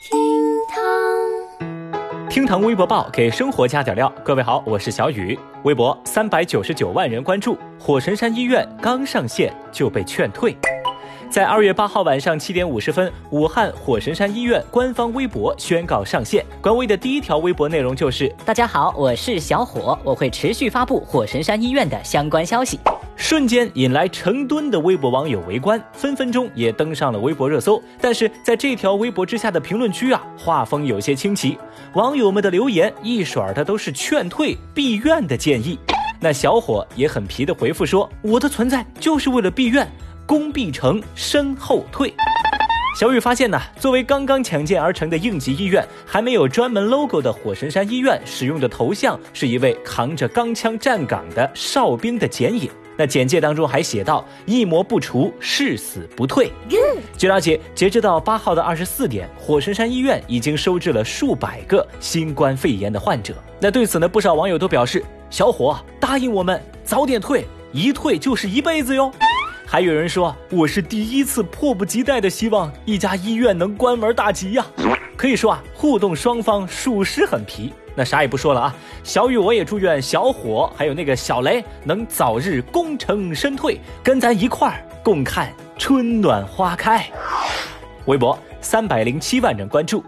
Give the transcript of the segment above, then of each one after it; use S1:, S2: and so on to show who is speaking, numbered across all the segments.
S1: 厅堂，
S2: 厅堂微博报给生活加点料。各位好，我是小雨。微博三百九十九万人关注，火神山医院刚上线就被劝退。在二月八号晚上七点五十分，武汉火神山医院官方微博宣告上线。官微的第一条微博内容就是：
S3: 大家好，我是小火，我会持续发布火神山医院的相关消息。
S2: 瞬间引来成吨的微博网友围观，分分钟也登上了微博热搜。但是在这条微博之下的评论区啊，画风有些清奇，网友们的留言一甩的都是劝退、闭院的建议。那小伙也很皮的回复说：“我的存在就是为了闭院，功必成身后退。”小雨发现呢，作为刚刚抢建而成的应急医院，还没有专门 logo 的火神山医院使用的头像是一位扛着钢枪站岗的哨兵的剪影。那简介当中还写到：“一魔不除，誓死不退。”据了解，截止到八号的二十四点，火神山医院已经收治了数百个新冠肺炎的患者。那对此呢，不少网友都表示：“小伙，答应我们早点退，一退就是一辈子哟。”还有人说：“我是第一次迫不及待的希望一家医院能关门大吉呀。”可以说啊，互动双方属实很皮。那啥也不说了啊，小雨我也祝愿小火还有那个小雷能早日功成身退，跟咱一块儿共看春暖花开。微博三百零七万人关注，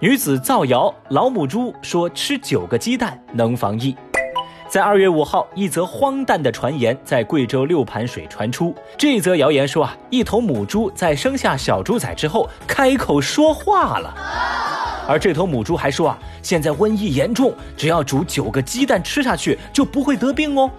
S2: 女子造谣老母猪说吃九个鸡蛋能防疫。在二月五号，一则荒诞的传言在贵州六盘水传出。这则谣言说啊，一头母猪在生下小猪仔之后开口说话了，而这头母猪还说啊，现在瘟疫严重，只要煮九个鸡蛋吃下去就不会得病哦。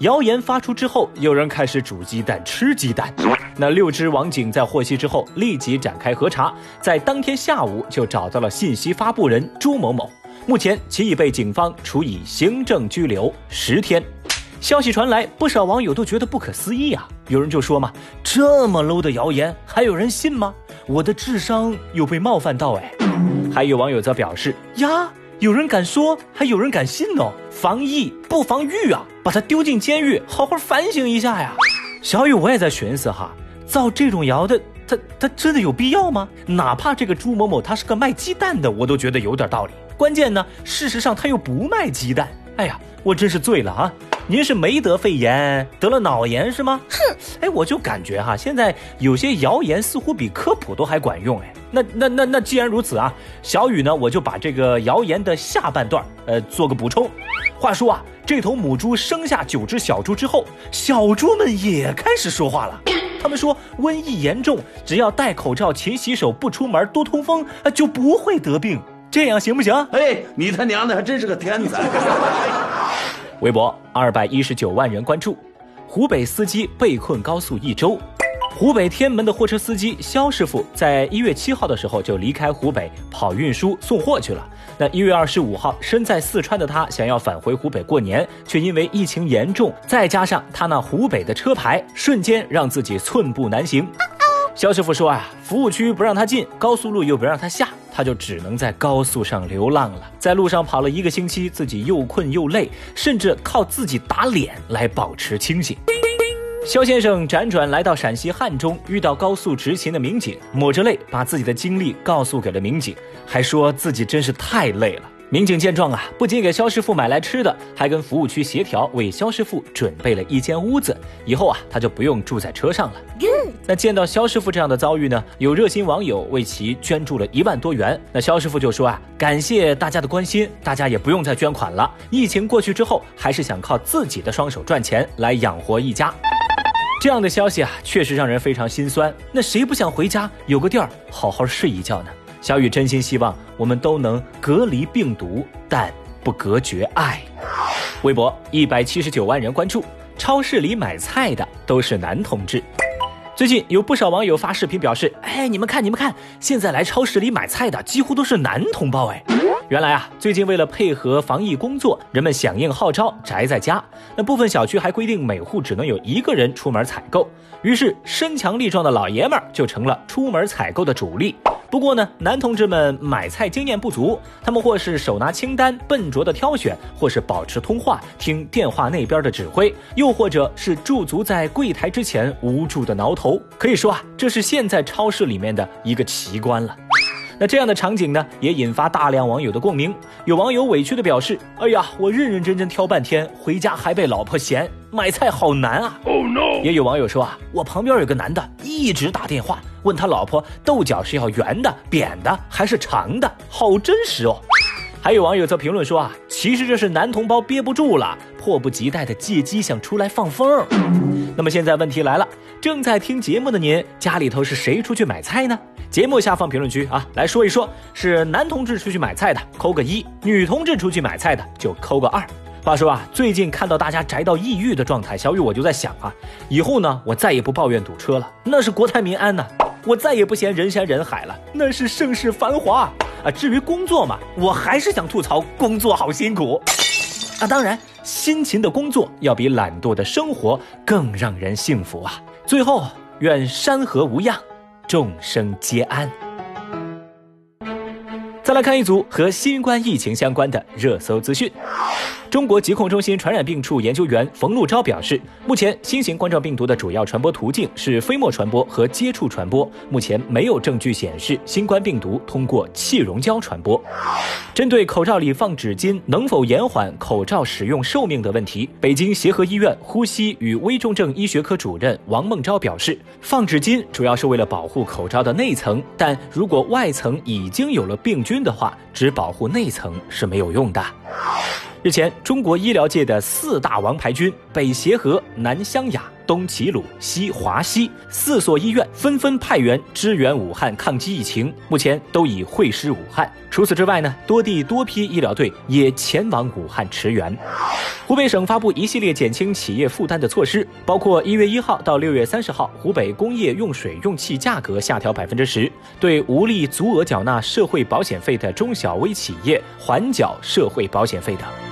S2: 谣言发出之后，有人开始煮鸡蛋吃鸡蛋。那六只网警在获悉之后，立即展开核查，在当天下午就找到了信息发布人朱某某。目前其已被警方处以行政拘留十天。消息传来，不少网友都觉得不可思议啊！有人就说嘛：“这么 low 的谣言，还有人信吗？我的智商有被冒犯到哎。”还有网友则表示：“呀，有人敢说，还有人敢信哦！防疫不防御啊，把他丢进监狱，好好反省一下呀！”小雨，我也在寻思哈，造这种谣的，他他真的有必要吗？哪怕这个朱某某他是个卖鸡蛋的，我都觉得有点道理。关键呢，事实上他又不卖鸡蛋。哎呀，我真是醉了啊！您是没得肺炎，得了脑炎是吗？哼！哎，我就感觉哈，现在有些谣言似乎比科普都还管用哎。那那那那，既然如此啊，小雨呢，我就把这个谣言的下半段呃做个补充。话说啊，这头母猪生下九只小猪之后，小猪们也开始说话了。他们说瘟疫严重，只要戴口罩、勤洗手、不出门、多通风，就不会得病。这样行不行？
S4: 哎，你他娘的还真是个天才！
S2: 微博二百一十九万人关注，湖北司机被困高速一周。湖北天门的货车司机肖师傅在一月七号的时候就离开湖北跑运输送货去了。那一月二十五号，身在四川的他想要返回湖北过年，却因为疫情严重，再加上他那湖北的车牌，瞬间让自己寸步难行。肖师傅说啊，服务区不让他进，高速路又不让他下，他就只能在高速上流浪了。在路上跑了一个星期，自己又困又累，甚至靠自己打脸来保持清醒。肖先生辗转来到陕西汉中，遇到高速执勤的民警，抹着泪把自己的经历告诉给了民警，还说自己真是太累了。民警见状啊，不仅给肖师傅买来吃的，还跟服务区协调，为肖师傅准备了一间屋子。以后啊，他就不用住在车上了。那见到肖师傅这样的遭遇呢，有热心网友为其捐助了一万多元。那肖师傅就说啊，感谢大家的关心，大家也不用再捐款了。疫情过去之后，还是想靠自己的双手赚钱来养活一家。这样的消息啊，确实让人非常心酸。那谁不想回家有个地儿好好睡一觉呢？小雨真心希望我们都能隔离病毒，但不隔绝爱。微博一百七十九万人关注，超市里买菜的都是男同志。最近有不少网友发视频表示：“哎，你们看，你们看，现在来超市里买菜的几乎都是男同胞。”哎，原来啊，最近为了配合防疫工作，人们响应号召宅在家。那部分小区还规定每户只能有一个人出门采购，于是身强力壮的老爷们儿就成了出门采购的主力。不过呢，男同志们买菜经验不足，他们或是手拿清单笨拙的挑选，或是保持通话听电话那边的指挥，又或者是驻足在柜台之前无助的挠头。可以说啊，这是现在超市里面的一个奇观了。那这样的场景呢，也引发大量网友的共鸣。有网友委屈的表示：“哎呀，我认认真真挑半天，回家还被老婆嫌，买菜好难啊。” Oh no！也有网友说啊，我旁边有个男的，一直打电话问他老婆豆角是要圆的、扁的还是长的，好真实哦。还有网友则评论说啊，其实这是男同胞憋不住了，迫不及待的借机想出来放风。那么现在问题来了，正在听节目的您，家里头是谁出去买菜呢？节目下方评论区啊，来说一说，是男同志出去买菜的，扣个一；女同志出去买菜的就扣个二。话说啊，最近看到大家宅到抑郁的状态，小雨我就在想啊，以后呢，我再也不抱怨堵车了，那是国泰民安呐；我再也不嫌人山人海了，那是盛世繁华。啊，至于工作嘛，我还是想吐槽工作好辛苦。啊，当然，辛勤的工作要比懒惰的生活更让人幸福啊。最后，愿山河无恙，众生皆安。再来看一组和新冠疫情相关的热搜资讯。中国疾控中心传染病处研究员冯路钊表示，目前新型冠状病毒的主要传播途径是飞沫传播和接触传播，目前没有证据显示新冠病毒通过气溶胶传播。针对口罩里放纸巾能否延缓口罩使用寿命的问题，北京协和医院呼吸与危重症医学科主任王孟昭表示，放纸巾主要是为了保护口罩的内层，但如果外层已经有了病菌的话，只保护内层是没有用的。日前，中国医疗界的四大王牌军——北协和、南湘雅、东齐鲁、西华西四所医院纷纷派员支援武汉抗击疫情，目前都已会师武汉。除此之外呢，多地多批医疗队也前往武汉驰援。湖北省发布一系列减轻企业负担的措施，包括一月一号到六月三十号，湖北工业用水用气价格下调百分之十，对无力足额缴纳社会保险费的中小微企业缓缴社会保险费等。